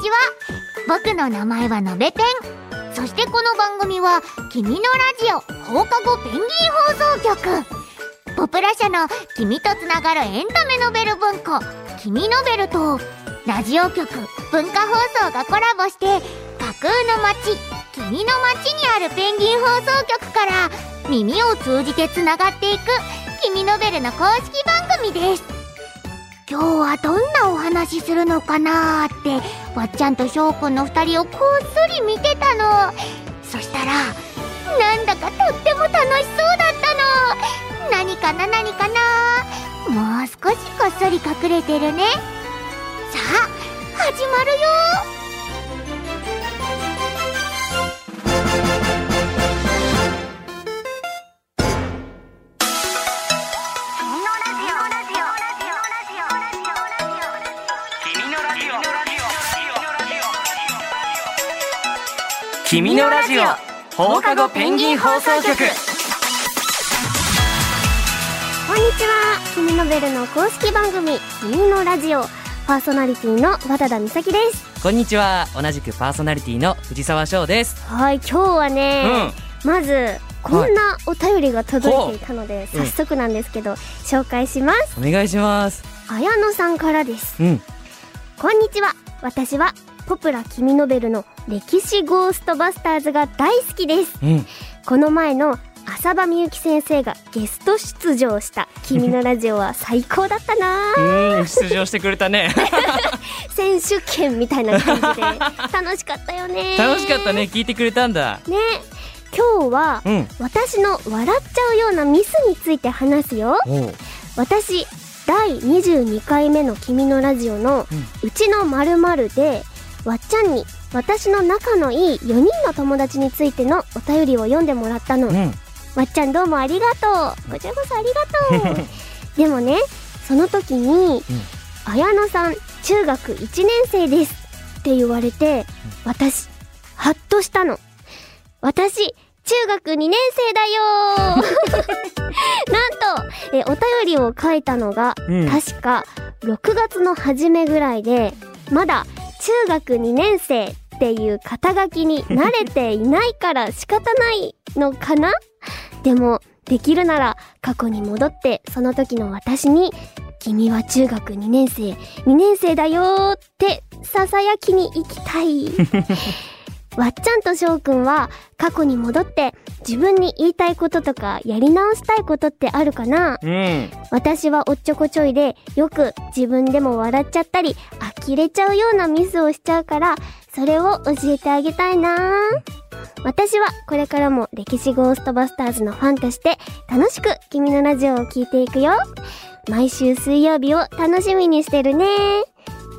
ちは僕の名前はのべペンそしてこの番組は「君のラジオ放課後ペンギン放送局」ポプラ社の「君とつながるエンタメノベル文庫」「君ノベル」とラジオ局文化放送がコラボして架空の街君の街にあるペンギン放送局から耳を通じてつながっていく「君ノベル」の公式番組です。今日はどんなお話するのかなーってわっちゃんとしょうくんの2人をこっそり見てたの。そしたらなんだかとっても楽しそうだったの。何かな何かな。もう少しこっそり隠れてるね。さあ始まるよ。君のラジオ。放課後ペンギン放送局。こんにちは。君のベルの公式番組君のラジオ。パーソナリティの渡田美咲です。こんにちは。同じくパーソナリティの藤沢翔です。はい今日はね、まずこんなお便りが届いていたので、うん早速なんですけど、紹介します。お願いします。綾野さんからです。うん。こんにちは。私はポプラ君ノベルの歴史ゴーストバスターズが大好きです。うん。この前の浅場みゆき先生がゲスト出場した君のラジオは最高だったな。ぁうん出場してくれたね。選手権みたいな感じで。楽しかったよね。楽しかったね。聞いてくれたんだ。ね。今日はうん。私の笑っちゃうようなミスについて話すよ。私第22回目の君のラジオのうちの〇〇でわっちゃんに私の仲のいい4人の友達についてのお便りを読んでもらったの、うん。わっちゃんどうもありがとう。こちらこそありがとう。でもねその時に「綾乃さん中学1年生です」って言われて私ハッとしたの。私中学2年生だよ。ー なんとえお便りを書いたのが、うん。確か6月の初めぐらいでまだ中学2年生っていう肩書きに慣れていないから仕方ないのかな？でもできるなら過去に戻ってその時の私に「君は中学2年生2年生だよ」って囁きに行きたい。わっちゃんとしょうくんは過去に戻って自分に言いたいこととかやり直したいことってあるかな？うん。私はおっちょこちょいでよく自分でも笑っちゃったり呆れちゃうようなミスをしちゃうからそれを教えてあげたいな。私はこれからも歴史ゴーストバスターズのファンとして楽しく君のラジオを聴いていくよ。毎週水曜日を楽しみにしてるね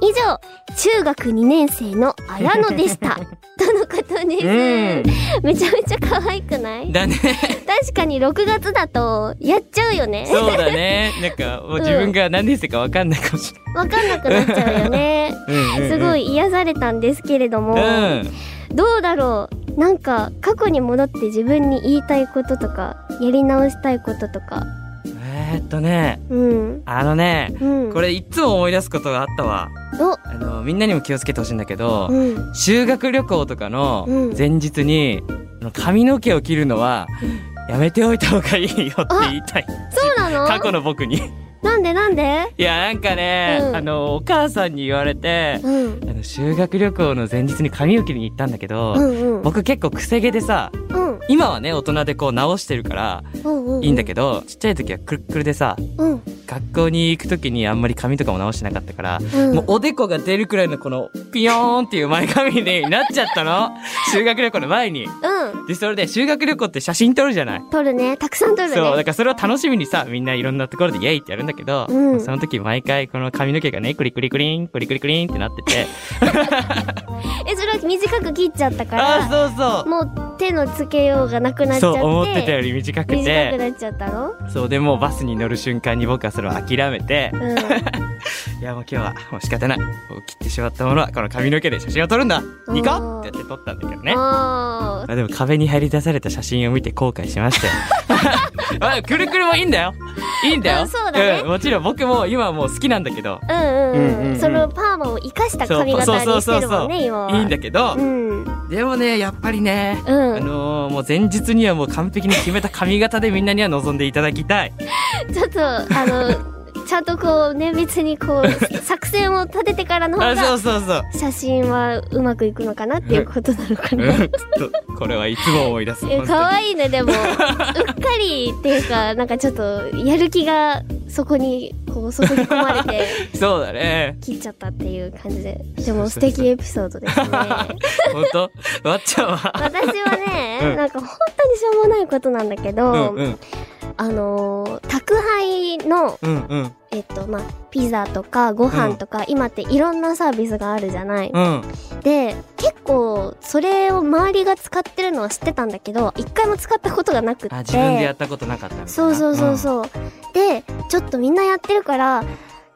以上中学2年生の綾野でした。とのことです、うん。めちゃめちゃ可愛くない？だね。確かに6月だとやっちゃうよね。そうだね。なんかもう自分が何年生かわかんないかもしわかんなくなっちゃうよね。れない、うんうんうん。すごい癒されたんですけれども、うん。どうだろう？なんか過去に戻って自分に言いたいこととか、やり直したいこととか。えーっとねうん。あのねうん。これいつも思い出すことがあったわ。お、あのみんなにも気をつけてほしいんだけど、うん。修学旅行とかのうん。前日に、髪の毛を切るのはやめておいた方がいいよって言いたい。そうなの？過去の僕になんでなんで？いやなんかね、うんあのお母さんに言われて、うん。あの修学旅行の前日に髪を切りに行ったんだけど、うんうん。僕結構くせ毛でさうん。今はね大人でこう直してるからうんうん。いいんだけど、ちっちゃい時はくるっくるでさど。うん。学校に行く時にあんまり髪とかも直してなかったから、うん。もうおでこが出るくらいのこのピヨーンっていう前髪になっちゃったの 修学旅行の前に。うん。で、それで修学旅行って写真撮るじゃない。撮るね。たくさん撮るね。そう、だからそれを楽しみにさ、みんないろんなところでイエイってやるんだけど、うんその時毎回この髪の毛がね、クリクリクリン、クリクリクリンってなってて、え、それは短く切っちゃったかああ、ら、そうそう。もう手のつけようがなくなっちゃって。そう、思ってたより短く短くて、なっちゃったの？そう、でもうバスに乗る瞬間に僕はそれを諦めて、うん。いやもう今日はもう仕方ない。もう切ってしまったものはこの髪の毛で写真を撮るんだ行こうってやって撮ったんだけどね。ああでも壁れに入り出された写真を見て後悔しましたよ。あくるくるもいいんだよ。いいんだよ。うんそうだねんもちろん僕も今はもう好きなんだけど。うんうんうん,、そのパーマを生かした髪型にしてるもんね今はいいんだけど、うんでもね、やっぱりね、うんあのーもう前日にはもう完璧に決めた髪型でみんなには望んでいただきたい。ちょっとあのちゃんとこう綿密にこう作戦を立ててからの方あ、そがうそうそう。写真はうまくいくのかなっていうことなのかな。う んちょっと、これはいつも思い出す。え、本当に可愛いね、でも。うっかりっていうか、なんかちょっと、やる気がそこに、こう、注ぎ込まれて、そうだね。切っちゃったっていう感じで。でも素敵エピソードですね。本当？わっちゃんは？私はね、うんなんか本当にしょうもないことなんだけど、うんうん。あのー宅配の、うんうん。えっと、まあ、ピザとかご飯とか、今っていろんなサービスがあるじゃない。うん。で、結構、それを周りが使ってるのは知ってたんだけど、一回も使ったことがなくって。あ、自分でやったことなかったそうそうそうそう。で、ちょっとみんなやってるから、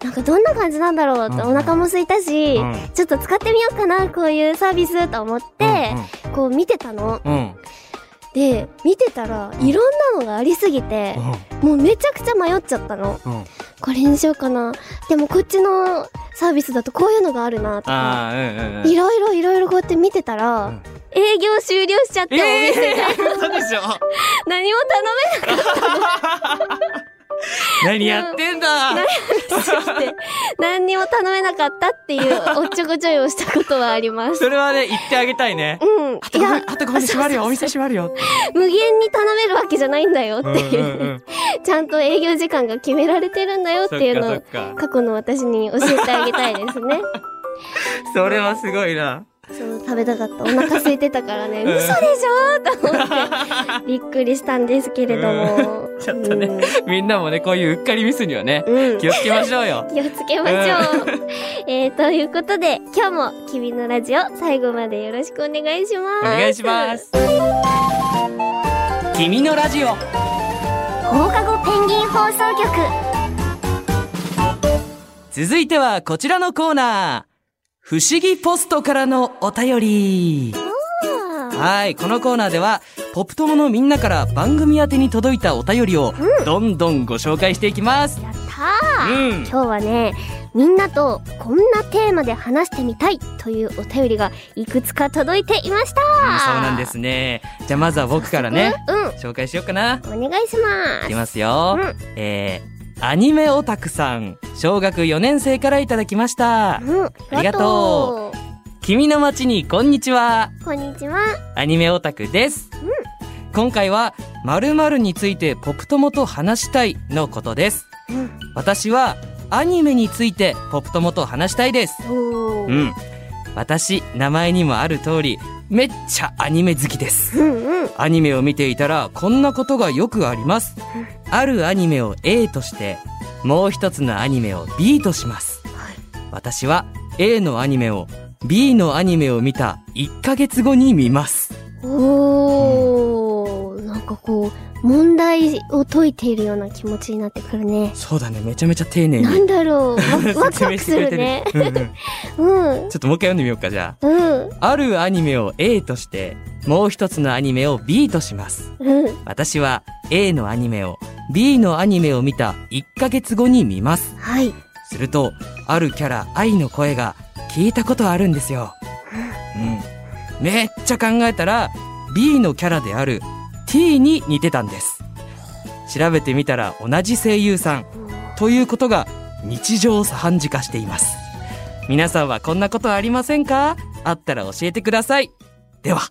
なんかどんな感じなんだろうって、うんお腹も空いたし、うんちょっと使ってみようかな、こういうサービスと思って、こう見てたの。うん。うん。で、見てたら、いろんなのがありすぎて、もうめちゃくちゃ迷っちゃったの。うん。うん。これにしようかな。でもこっちのサービスだとこういうのがあるな、とか。いろいろいろいろこうやって見てたら、うん営業終了しちゃって、おえ店がえー、嘘でしょ 何も頼めなかっ 何やってんだ何にも頼めなかったっていう おっちょこちょいをしたことはあります。それはね、言ってあげたいね。うん。あとあとごめん、閉まるよ、お店閉まるよ。無限に頼めるわけじゃないんだよっていう、うん。ちゃんと営業時間が決められてるんだよっていうのを。過去の私に教えてあげたいですね。それはすごいな。そう、食べたかった。お腹空いてたからね、うん嘘でしょ？と思って、びっくりしたんですけれども。うんちょっとねみんなもね、こういううっかりミスにはね、気をつけましょうよ。気をつけましょう。えー、ということで、今日も君のラジオ最後までよろしくお願いします。お願いしま。す。君のラジオ。放課後ペンギン放送局続いてはこちらのコーナー。不思議ポストからのお便り。はい、このコーナーでは、ポップ友のみんなから番組宛てに届いたお便りを、どんどんご紹介していきます。やったー、うん。今日はね、みんなとこんなテーマで話してみたいというお便りがいくつか届いていました。うんそうなんですね。じゃあまずは僕からね、うん。紹介しようかな。お願いします。いきますよ。うんえー、アニメオタクさん、小学4年生からいただきました。うん。ありがと君の街にこんにちは。う。こんにちは。アニメオタクです。今回は〇〇についてポプ友と話したいのことです。うん。私はアニメについてポプ友と話したいです。うん。私、名前にもある通り、めっちゃアニメ好きです。うんうん。アニメを見ていたらこんなことがよくあります。あるアニメを A として、もう一つのアニメを B とします。私は A のアニメを B のアニメを見た1ヶ月後に見ます。おー。なんかこう、問題を解いているような気持ちになってくるね。そうだね、めちゃめちゃ丁寧に。なんだろう。わワクワクするね。うんうんうん。ちょっともう一回読んでみようか、じゃうん。あ。あるアニメを A として、もう一つのアニメを B とします。うん。私は A のアニメを B のアニメを見た1ヶ月後に見ます。はい。すると、あるキャラ愛の声が聞いたことあるんですよ。うん。めっちゃ考えたら、B のキャラである T に似てたんです。調べてみたら同じ声優さん。ということが日常茶飯事化しています。皆さんはこんなことありませんか？あったら教えてください。では。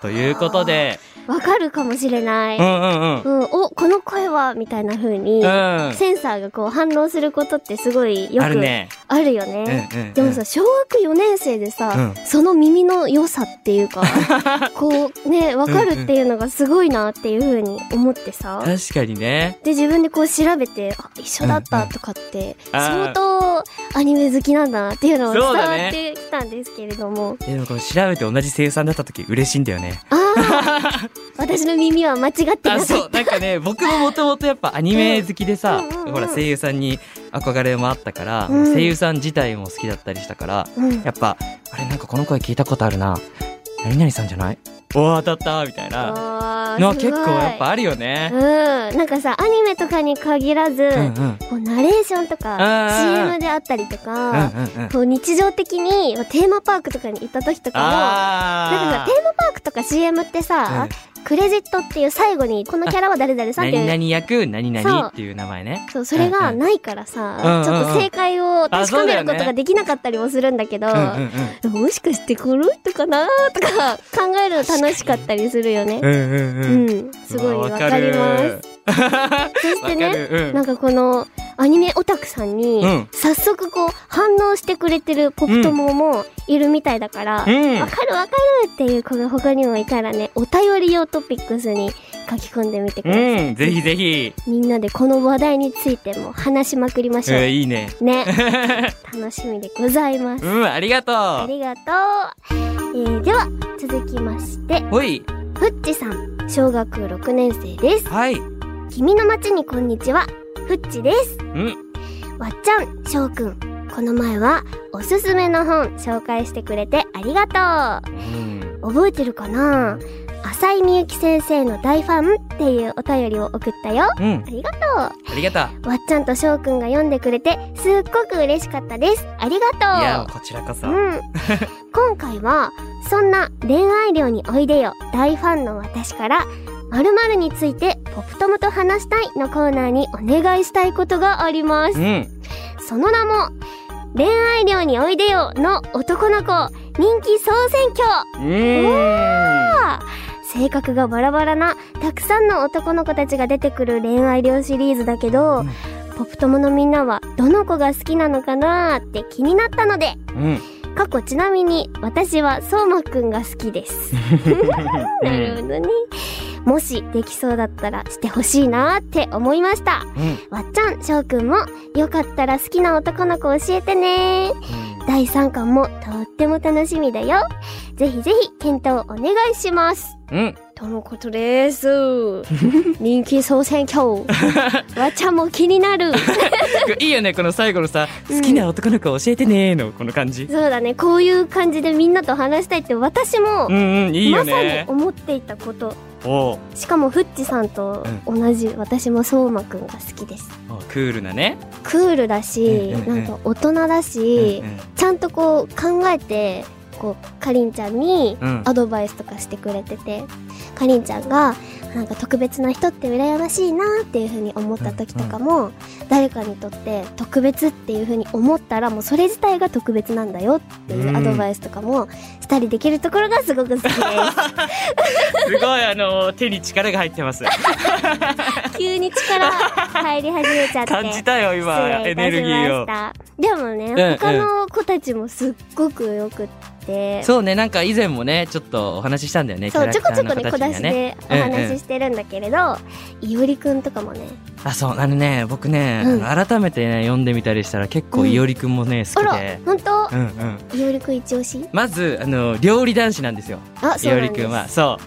ということで、わかるかもしれない。うんうんうん。うん。お、この声は、みたいな風に、うん。センサーがこう反応することってすごいよくあるね。あるようんね。うんうん。でもさ、小学4年生でさ、うんその耳の良さっていうか、こうね、わかるっていうのがすごいなっていう風に思ってさ、確かにね。で、自分でこう調べて、あ、一緒だったとかって、相当アニメ好きなんだなっていうのを伝わってきたんですけれども、でもこの調べて同じ声優さんだった時嬉しいんだよね。ああ 私の耳は間違ってなそう。なんかね、僕ももともとやっぱアニメ好きでさ、うんうんうんうん。ほら声優さんに憧れもあったから、うん。声優さん自体も好きだったりしたから、うん。やっぱ、あれなんかこの声聞いたことあるな。何々さんじゃない？おー当たったみたいなの結構やっぱあるよね。うん。なんかさ、アニメとかに限らず、うんうん。こうナレーションとか、CM であったりとうんか、うんうん。こう日常的にテーマパークとかに行った時とかも、なんかテーマパークとか CM ってさ、クレジットっていう最後に、このキャラは誰々さんっていう、何々役何々っていう名前ね。そう、それがないからうんさ、うんちょっと正解を確かめることができなかったりもするんだけど。もしかしてこの人かなとか考えるの楽しかったりするよね。うんうんううん。ん、すごいわかります。そしてね、ねなんかこのアニメオタクさんに、うん早速こう反応してくれてるポップ友もいるみたいだから、わ、うん。かるわかるっていう子が他にもいたらね、お便り用トピックスに書き込んでみてください。うん、ぜひぜひ。みんなでこの話題についても話しまくりましょう。えーいいね。ね。楽しみでございます。うん、ありがとう。ありがとう。えー、では、続きまして、ほい。ふっちさん、小学6年生です。はい。君の街にこんにちは、ふっちです。うん。わっちゃん、しょうくん。この前は、おすすめの本紹介してくれてありがとうん。う。覚えてるかな？浅井みゆき先生の大ファンっていうお便りを送ったよ。うんあ。りがとありがとう。う。わっちゃんとしょうくんが読んでくれて、すっごく嬉しかったです。ありがとう。いや、こちらこそ。うん。今回は、そんな恋愛寮においでよ大ファンの私から、〇〇についてポップトムと話したいのコーナーにお願いしたいことがありますう。ん。その名も、恋愛寮においでよの男の子人気総選挙うーん。性格がバラバラなたくさんの男の子たちが出てくる恋愛寮シリーズだけど、うんポップ友のみんなはどの子が好きなのかなーって気になったので、うん。過去ちなみに私は相馬くんが好きです。なるほどね。もしできそうだったらしてほしいなーって思いました。うん。わっちゃん、しょうくんもよかったら好きな男の子教えてね第3巻もとっても楽しみだよ。ぜひぜひ検討お願いします。うん。とのことです。人気総選挙。わっちゃんも気になる。いいよね、この最後のさ、うん好きな男の子教えてねーの、この感じ。そうだね、こういう感じでみんなと話したいって私もうんうん、いいよまさにね。思っていたこと。しかもフッチさんと同じ、私も相馬くんが好きです。クールなね。クールだし、うんうんうんなんか大人だし、うんちゃんとこう考えて、こう、かりんちゃんにうん。アドバイスとかしてくれてて、かりんちゃんが、なんか特別な人って羨ましいなっていう風に思った時とかも、誰かにとって特別っていう風に思ったらもうそれ自体が特別なんだよっていうアドバイスとかもしたりできるところがすごく好きです。すごい、あの、手に力が入ってます。急に力入り始めちゃって。感じたよ、今、エネルギーを。でもね、うん他の子たちもすっごくよくって、そうね、なんか以前もね、ちょっとお話ししたんだよね。そう、ちょこちょこね、キャラ小出しでお話ししてるんだけれど、いおりくんとかもね、あ、そう、あのね、僕ね、うん改めてね、読んでみたりしたら結構いおりくんもね、好きで、。ほんとうんうん。いおりくん一押し？まず、あの、料理男子なんですよ。あ、いそうなんです。おりくんは。そ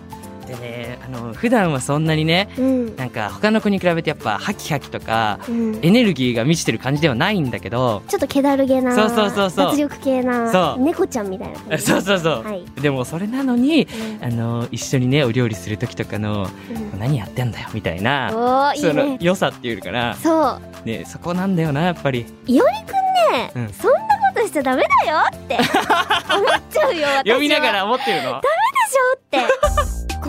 う。でね、あの、普段はそんなにね、うん。なんか他の子に比べてやっぱハキハキとか、うん。エネルギーが満ちてる感じではないんだけど、ちょっと気だるげな、そうそうそうそう脱力系な、そう猫ちゃんみたいな。そうそうそう。はい。でもそれなのに、うんあの、一緒にね、お料理する時とかの、うん何やってんだよ、みたいな、その。良さっていうのかな。そう。ね、そこなんだよな、やっぱり。いおりくんね、うんそんなことしちゃダメだよって思っちゃうよ、私は。読みながら思ってるのでしょって。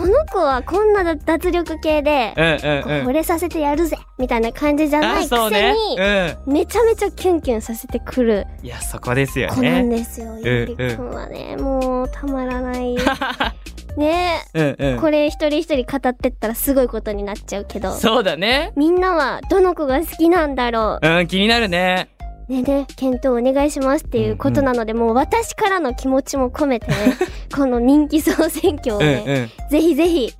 この子はこんな脱力系で、うんうんこううん。惚れさせてやるぜみたいな感じじゃなあ、いく。せに、うん。めちゃめちゃキュンキュンさせてくるいや、そこですよ子なんね。ですよ。んゆりくんはね、もうたまらない。ねうんえ、うん。これ一人一人語ってったらすごいことになっちゃうけど。そうだね。みんなはどの子が好きなんだろうん、気になるね。う。ねえねえ、検討お願いしますっていうことなので、もう私からの気持ちも込めてね、この人気総選挙をうんね、うん。ぜひぜひ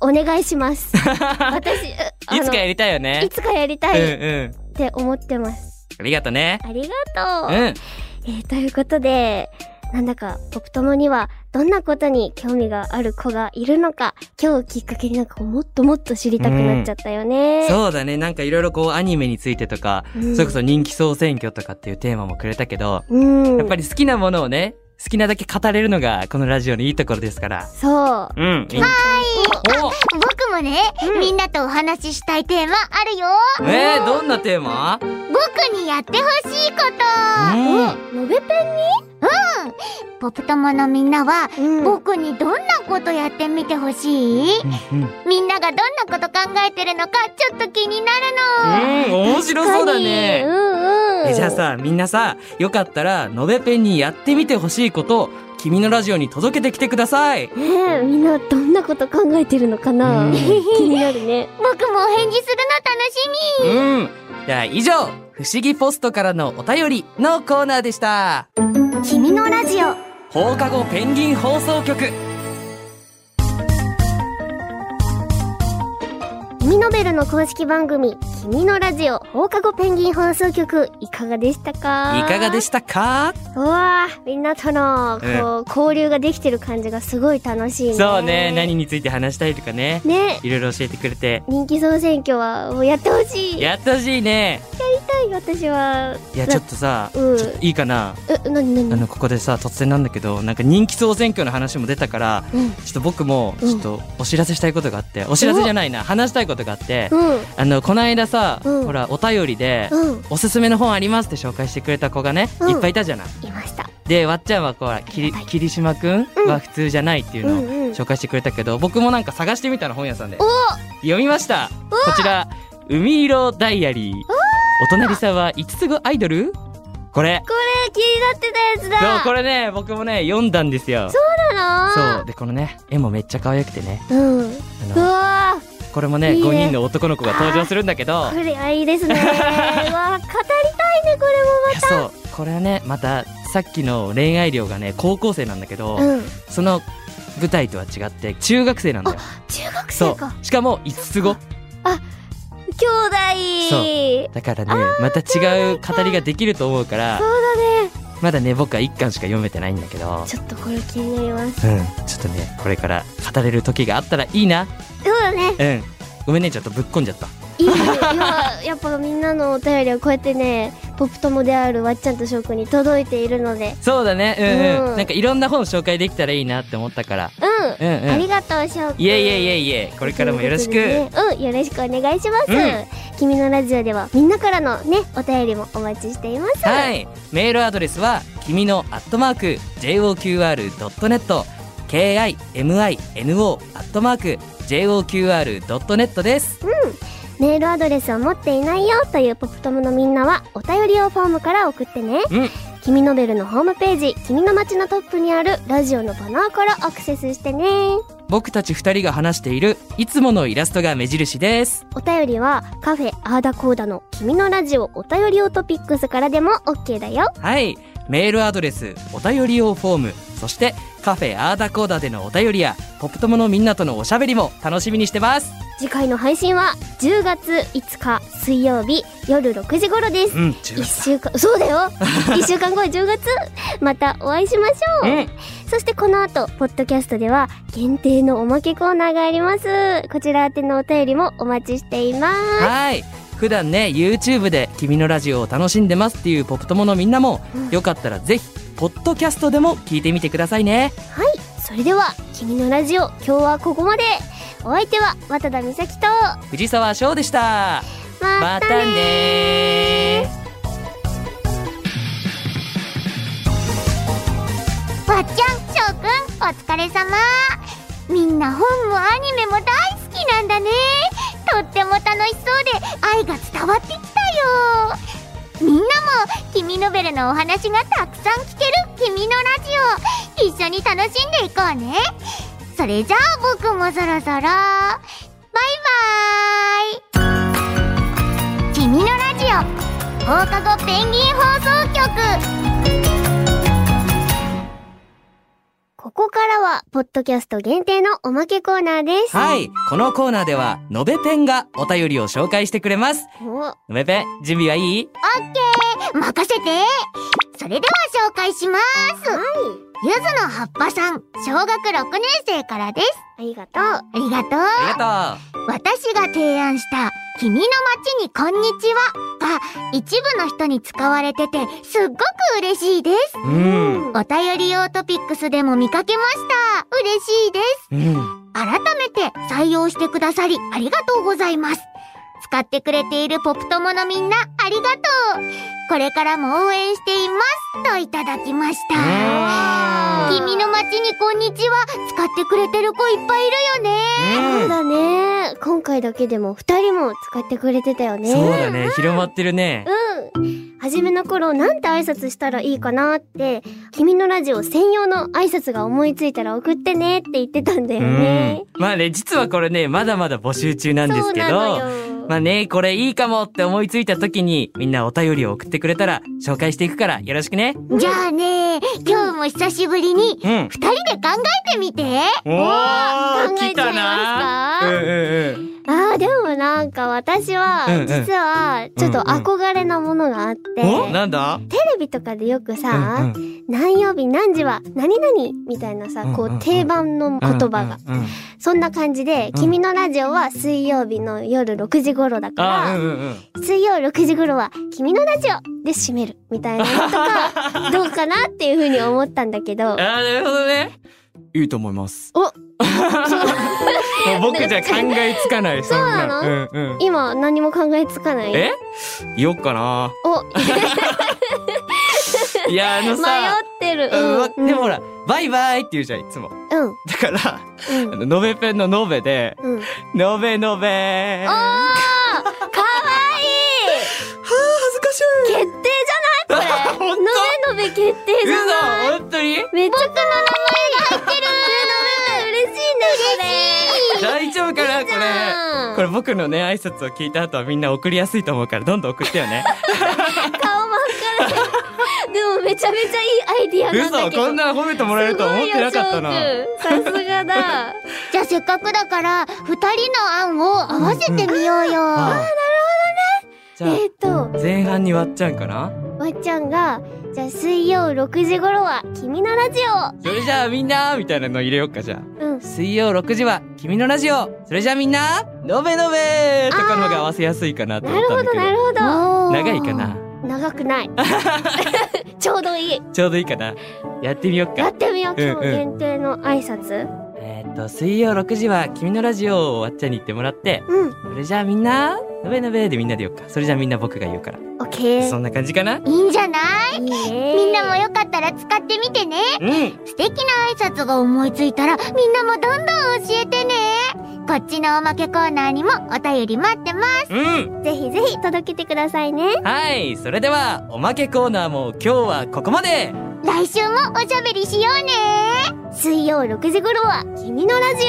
お願いします。私、いつかやりたいよいね。つかやりたうんいっうん。て思ってます。ありがとね。ありがとう。うん。えーということで、なんだか、ポップ友には、どんなことに興味がある子がいるのか、今日をきっかけになんかもっともっと知りたくなっちゃったよね。そうだね。なんかいろいろこうアニメについてとか、うんそれこそ人気総選挙とかっていうテーマもくれたけど、うん。やっぱり好きなものをね、好きなだけ語れるのがこのラジオのいいところですから。そう。うん。みんなお僕もね、みんなとお話ししたいテーマあるよえー、どんなテーマ？僕にやってほしいことうん。のべペポプ友のみんなは、ンに僕にどんなことやってみてほしい？うん。みんながどんなこと考えてるのかちょっと気になるの、うん、面白そうだね。うんうん。えじゃあさ、みんなさ、よかったら、のべペンにやってみてほしいことを、君のラジオに届けてきてください。ねえ、みんなどんなこと考えてるのかな？うん 気になるね。僕もお返事するの楽しみうん。じゃあ以上、不思議ポストからのお便りのコーナーでした。君のラジオ放課後ペンギン放送局。君のベルの公式番組、君のラジオ放課後ペンギン放送局、いかがでしたか？いかがでしたか？うわーみんなとの、こう、交流ができてる感じがすごい楽しいね。そうね、何について話したいとかね。ねいろいろ教えてくれて。人気総選挙は、もうやってほしい。ややってほしいね。い、私は。いや、ちょっとさ、うんちょっといいかな？え、あの、ここでさ、突然なんだけど、なんか人気総選挙の話も出たから、うん。ちょっと僕も、ちょっとお知らせしたいことがあって、お知らせじゃないな、話したいことがあって、うん。あの、この間さ、うんほら、お便りで、うん。おすすめの本ありますって紹介してくれた子がね、うんいっぱいいたじゃない。いました。で、わっちゃんはこう、きり霧島くんうんは普通じゃないっていうのをうんうん紹介してくれたけど、僕もなんか探してみたの本屋さんで。お読みましたこちら、海色ダイアリー。お隣さんは五つ子アイドル？これ。これ、気になってたやつだそう、これね、僕もね、読んだんですよ。そうなの？そう。で、このね、絵もめっちゃ可愛くてね。うん。うわこれもね、いいね5人の男の子が登場するんだけど、ーこれ、あ、いいですね。う わー語りたいね、これいやそう、これはね、また、さっきの恋愛量がね、高校生なんだけど、もまた。うん。その舞台とは違って、中学生なんだよ。中学そ生か。う。しかも、5つ子。兄弟だからね、また違う語りができると思うからそう、だね。まだね、僕は1巻しか読めてないんだけど、ちょっとこれ気になります。うん、ちょっとね、これから語れる時があったらいいな。そうだね。うん。ごめんね、ちょっとぶっこんじゃった。いいね。今、やっぱみんなのお便りはこうやってね、ポップ友であるわっちゃんとしょうくんに届いているので。そうだね、うんうん。うんなんかいろんな本紹介できたらいいなって思ったから。うん。うんうん。ありがとう、しょうくん。いえいえいえいえ、これからもよろしく。ねうん、よろしくお願いします。うん君のラジオではみんなからのね、お便りもお待ちしています。はい。メールアドレスは、君のアットマーク、JOQR.net、KIMINO アットマーク、JOQR.net です。メールアドレスを持っていないよというポップ友のみんなは、お便り用フォームから送ってね。うん。君のベルのホームページ、君の街のトップにあるラジオのバナーからアクセスしてね。僕たち二人が話している、いつものイラストが目印です。お便りはカフェアーダコーダの君のラジオお便り用トピックスからでも OK だよ。はい。メールアドレス、お便り用フォーム、そしてカフェアーダコーダでのお便りや、ポップ友のみんなとのおしゃべりも楽しみにしてます。次回の配信は10月5日水曜日夜6時頃です。うん、10一週間、そうだよ 一週間後は10月またお会いしましょう、うん。そしてこの後、ポッドキャストでは限定のおまけコーナーがあります。こちら宛てのお便りもお待ちしています。はい。普段ね、YouTube で君のラジオを楽しんでますっていうポップ友のみんなも、うんよかったらぜひ、ポッドキャストでも聞いてみてくださいね。はい。それでは、君のラジオ、今日はここまで。お相手は、渡田美咲と、藤沢翔でした。またねねわっちゃん、しょうくん、お疲れ様。みんな本もアニメも大好きなんだね。とっても楽しそうで愛が伝わってきたよ。みんなも君のベルのお話がたくさん聞ける君のラジオ。一緒に楽しんでいこうねそれじゃあ僕もそろそろ。バイバーイ。君のラジオ放課後ペンギン放送局。ここからは、ポッドキャスト限定のおまけコーナーです。はい。このコーナーでは、のべペンがお便りを紹介してくれます。お。のべペン、準備はいい？オッケー。任せてそれでは紹介しますはい。ゆずの葉っぱさん、小学6年生からです。ありがとう。ありがとう。ありがと私が提案した君の街にこんにちはが一部の人に使われててすっごく嬉しいです。うん。お便り用トピックスでも見かけました。嬉しいです。うん。改めて採用してくださりありがとうございます。使ってくれているポップ友のみんなありがとう。これからも応援しています。といただきました。君の街にこんにちは。使ってくれてる子いっぱいいるよね。そうだね。今回だけでも二人も使ってくれてたよね。そうだね。広まってるね。うん。初めの頃なんて挨拶したらいいかなって、君のラジオ専用の挨拶が思いついたら送ってねって言ってたんだよね。うん。まあね、実はこれね、まだまだ募集中なんですけそうなのど、よ。まあね、これいいかもって思いついた時に、みんなお便りを送ってくれたら、紹介していくから、よろしくね。じゃあね、今日も久しぶりに、うん。二人で考えてみて。お考えちゃいますか？うんうんうん。ああ、でもなんか私は実は、ちょっと憧れなものがあって、お？なんだ？テレビとかでよくさ、何曜日何時は何々？みたいなさ、こう定番の言葉が。そんな感じで、うん君のラジオは水曜日の夜6時頃だかあ、ら。水曜6時頃は君のラジオで締めるみたいなのとか、どうかなっていうふうに思ったんだけど。あ、ーなるほどね。いいと思います。お 僕じゃ考えつかない、そうなの？うんうん。今何も考えつかない？え？言おっかな。お、いや、あの迷さ、ってる。うん。でもほら、バイバイって言うじゃん、いつも。うん。だから、うんあ。の、のべペンののべで、うん。のべのべー。おーかわいい 恥ずかしい。決定じゃのべのべ決定じゃない嘘？本当に？めっちゃ僕の名前が入ってる嬉しいね、これ。大丈夫かなこれ。んこれ僕のね、挨拶を聞いた後はみんな送りやすいと思うから、どんどん送ってよね。顔真っ赤だ。でもめちゃめちゃいいアイディアなんだ嘘けど。こんな褒めてもらえると思ってなかったな。さすがだ。じゃあせっかくだから、二人の案を合わせてみようよ。ああじゃえっと、あ、前半にわっちゃんかな？わっちゃんが、じゃあ水曜6時頃は君のラジオ。それじゃあみんなみたいなの入れよっか、じゃあ。うん。水曜6時は君のラジオそれじゃあみんなのべのべとかのが合わせやすいかなとなるほど、思ったんだけど。なるほど。おー長いかな？長くない。ちょうどいい。ちょうどいいかな？やってみよっか。やってみよう、うん今日限定の挨拶。えーっと、水曜6時は君のラジオをわっちゃんに言ってもらって、うん。それじゃあみんなのべのべでみんなで言おうか。それじゃあみんな僕が言うから。オッケー。そんな感じかな？いいんじゃない？みんなもよかったら使ってみてね。うん素敵な挨拶が思いついたらみんなもどんどん教えてね。こっちのおまけコーナーにもお便り待ってます。うんぜひぜひ届けてくださいね。はいそれではおまけコーナーも今日はここまで来週もおしゃべりしようね。水曜6時頃は君のラジ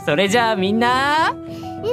オ。それじゃあみんなのべのべ